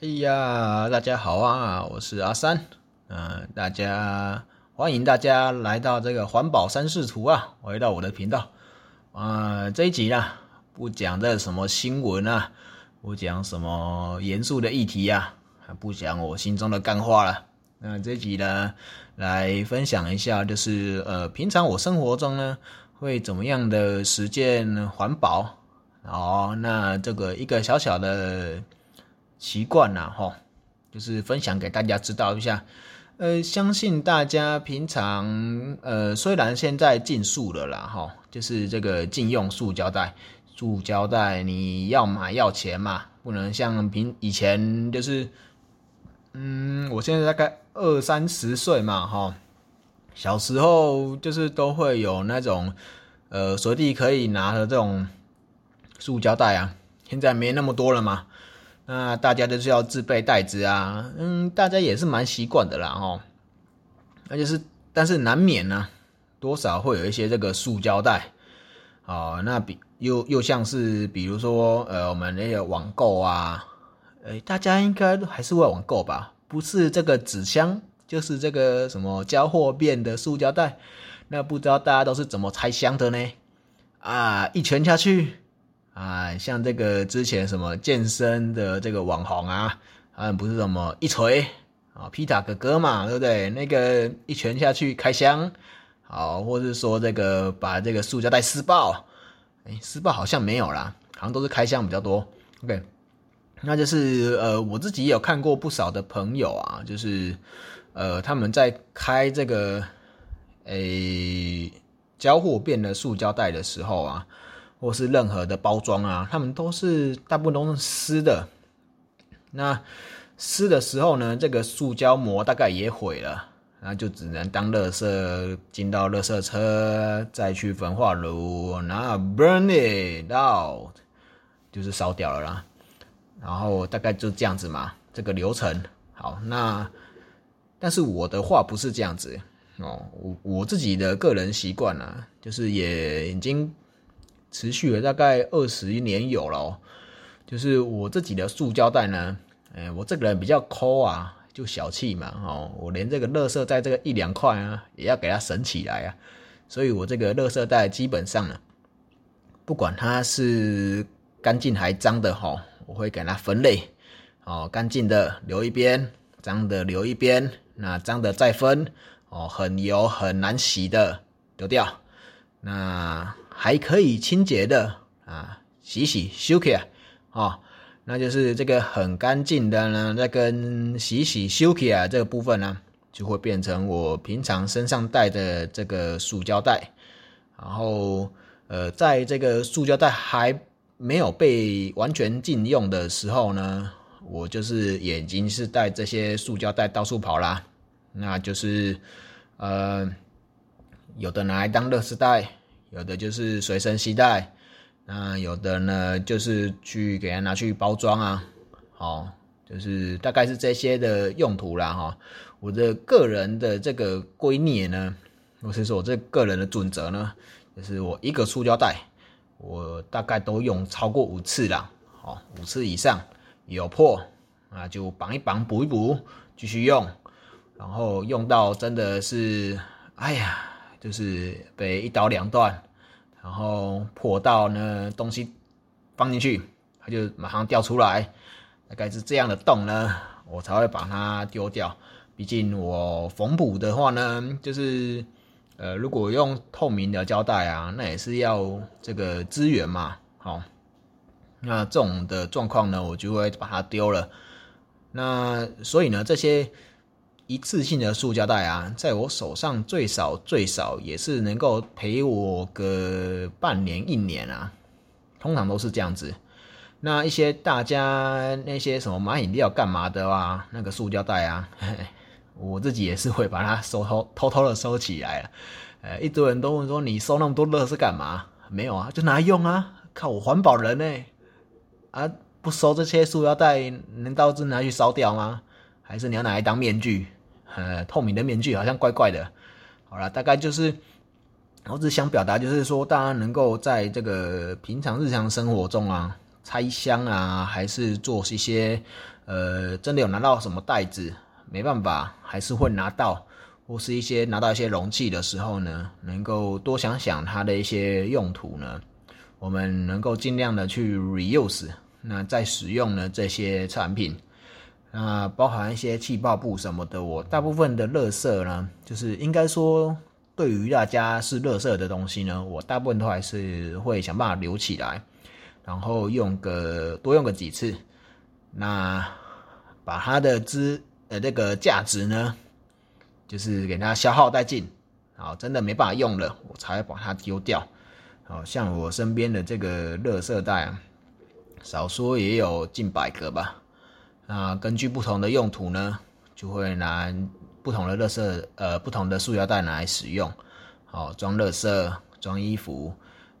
哎呀，大家好啊，我是阿三，嗯、大家欢迎大家来到这个环保三视图啊，回到我的频道啊、这一集呢，不讲这什么新闻啊，不讲什么严肃的议题啊，不讲我心中的干话了。那这一集呢，来分享一下，就是呃，平常我生活中呢，会怎么样的实践环保。哦，那这个一个小小的习惯呐，哈，就是分享给大家知道一下。呃，相信大家平常呃，虽然现在禁塑了啦，哈，就是这个禁用塑胶袋。塑胶袋你要买要钱嘛，不能像平以前就是，嗯，我现在大概二三十岁嘛，哈，小时候就是都会有那种呃随地可以拿的这种塑胶袋啊，现在没那么多了嘛。那大家都是要自备袋子啊，嗯，大家也是蛮习惯的啦，哦。那就是，但是难免呢、多少会有一些这个塑胶袋，哦，那比又又像是比如说，呃，我们那个网购啊，呃，大家应该还是会网购吧？不是这个纸箱，就是这个什么交货变的塑胶袋，那不知道大家都是怎么拆箱的呢？啊，一拳下去。像这个之前什么健身的这个网红啊，他们不是什么一锤啊，皮塔哥哥嘛，对不对？那个一拳下去开箱，好，或是说这个把这个塑胶袋撕爆，哎，撕爆好像没有啦，好像都是开箱比较多。OK，那就是呃，我自己也有看过不少的朋友啊，就是呃，他们在开这个诶交货变的塑胶袋的时候啊。或是任何的包装啊，他们都是大部分都是湿的。那湿的时候呢，这个塑胶膜大概也毁了，那就只能当垃圾进到垃圾车，再去焚化炉，然后 burn it out，就是烧掉了啦。然后大概就这样子嘛，这个流程。好，那但是我的话不是这样子哦，我我自己的个人习惯啊，就是也已经。持续了大概二十年有了、哦，就是我自己的塑胶袋呢，哎，我这个人比较抠啊，就小气嘛，哦，我连这个垃圾袋这个一两块啊，也要给它省起来啊，所以我这个垃圾袋基本上呢，不管它是干净还脏的哈、哦，我会给它分类，哦，干净的留一边，脏的留一边，那脏的再分，哦，很油很难洗的丢掉，那。还可以清洁的啊，洗洗修起来啊，那就是这个很干净的呢。再跟洗洗修起啊这个部分呢，就会变成我平常身上带的这个塑胶袋。然后呃，在这个塑胶袋还没有被完全禁用的时候呢，我就是眼睛是带这些塑胶袋到处跑啦。那就是呃，有的拿来当乐事袋。有的就是随身携带，那有的呢就是去给它拿去包装啊，好，就是大概是这些的用途啦哈。我的个人的这个圭臬呢，或是说我这个人的准则呢，就是我一个塑胶袋，我大概都用超过五次啦，好，五次以上有破啊就绑一绑补一补继续用，然后用到真的是，哎呀。就是被一刀两断，然后破到呢东西放进去，它就马上掉出来，大概是这样的洞呢，我才会把它丢掉。毕竟我缝补的话呢，就是呃如果用透明的胶带啊，那也是要这个资源嘛，好，那这种的状况呢，我就会把它丢了。那所以呢，这些。一次性的塑胶袋啊，在我手上最少最少也是能够陪我个半年一年啊，通常都是这样子。那一些大家那些什么买饮料干嘛的啊，那个塑胶袋啊，我自己也是会把它收偷偷偷的收起来了。呃，一堆人都问说你收那么多乐是干嘛？没有啊，就拿来用啊，靠我环保人呢、啊，不收这些塑料袋，难道是拿去烧掉吗？还是你要拿来当面具？呃，透明的面具好像怪怪的。好了，大概就是，我只想表达就是说，大家能够在这个平常日常生活中啊，拆箱啊，还是做一些呃真的有拿到什么袋子，没办法，还是会拿到，或是一些拿到一些容器的时候呢，能够多想想它的一些用途呢，我们能够尽量的去 reuse，那再使用呢这些产品。那包含一些气泡布什么的，我大部分的垃圾呢，就是应该说，对于大家是垃圾的东西呢，我大部分都还是会想办法留起来，然后用个多用个几次，那把它的资呃那个价值呢，就是给它消耗殆尽，好，真的没办法用了，我才把它丢掉。好像我身边的这个垃圾袋啊，少说也有近百个吧。那根据不同的用途呢，就会拿不同的垃圾，呃，不同的塑料袋拿来使用，好装垃圾、装衣服。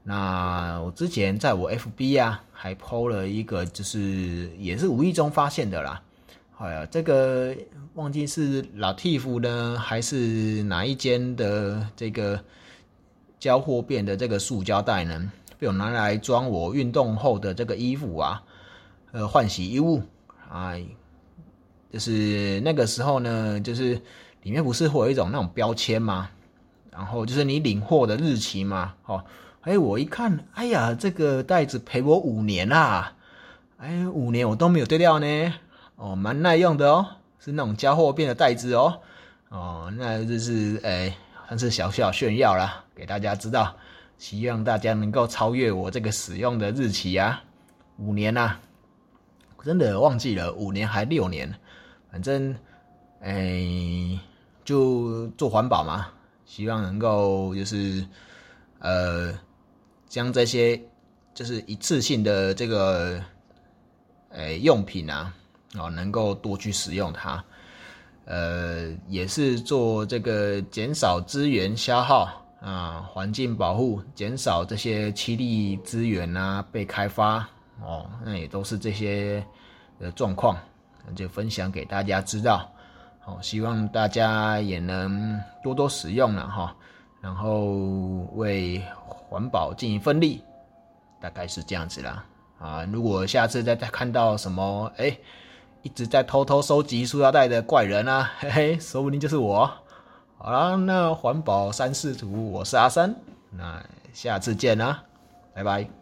那我之前在我 FB 啊，还 PO 了一个，就是也是无意中发现的啦。哎呀，这个忘记是老 T 服呢，还是哪一间的这个交货变的这个塑胶袋呢，被我拿来装我运动后的这个衣服啊，呃，换洗衣物。哎，就是那个时候呢，就是里面不是会有一种那种标签吗？然后就是你领货的日期嘛。哦，哎，我一看，哎呀，这个袋子陪我五年啦，哎，五年我都没有丢掉呢。哦，蛮耐用的哦，是那种交货变的袋子哦。哦，那就是哎，算是小小炫耀啦，给大家知道，希望大家能够超越我这个使用的日期啊，五年呐。真的忘记了五年还六年，反正，哎，就做环保嘛，希望能够就是，呃，将这些就是一次性的这个，哎，用品啊，哦，能够多去使用它，呃，也是做这个减少资源消耗啊，环境保护，减少这些七力资源啊被开发。哦，那也都是这些的状况，就分享给大家知道。好，希望大家也能多多使用了哈，然后为环保尽一份力，大概是这样子啦。啊，如果下次再再看到什么，哎，一直在偷偷收集塑料袋的怪人啊，嘿嘿，说不定就是我。好了，那环保三视图，我是阿三，那下次见啦，拜拜。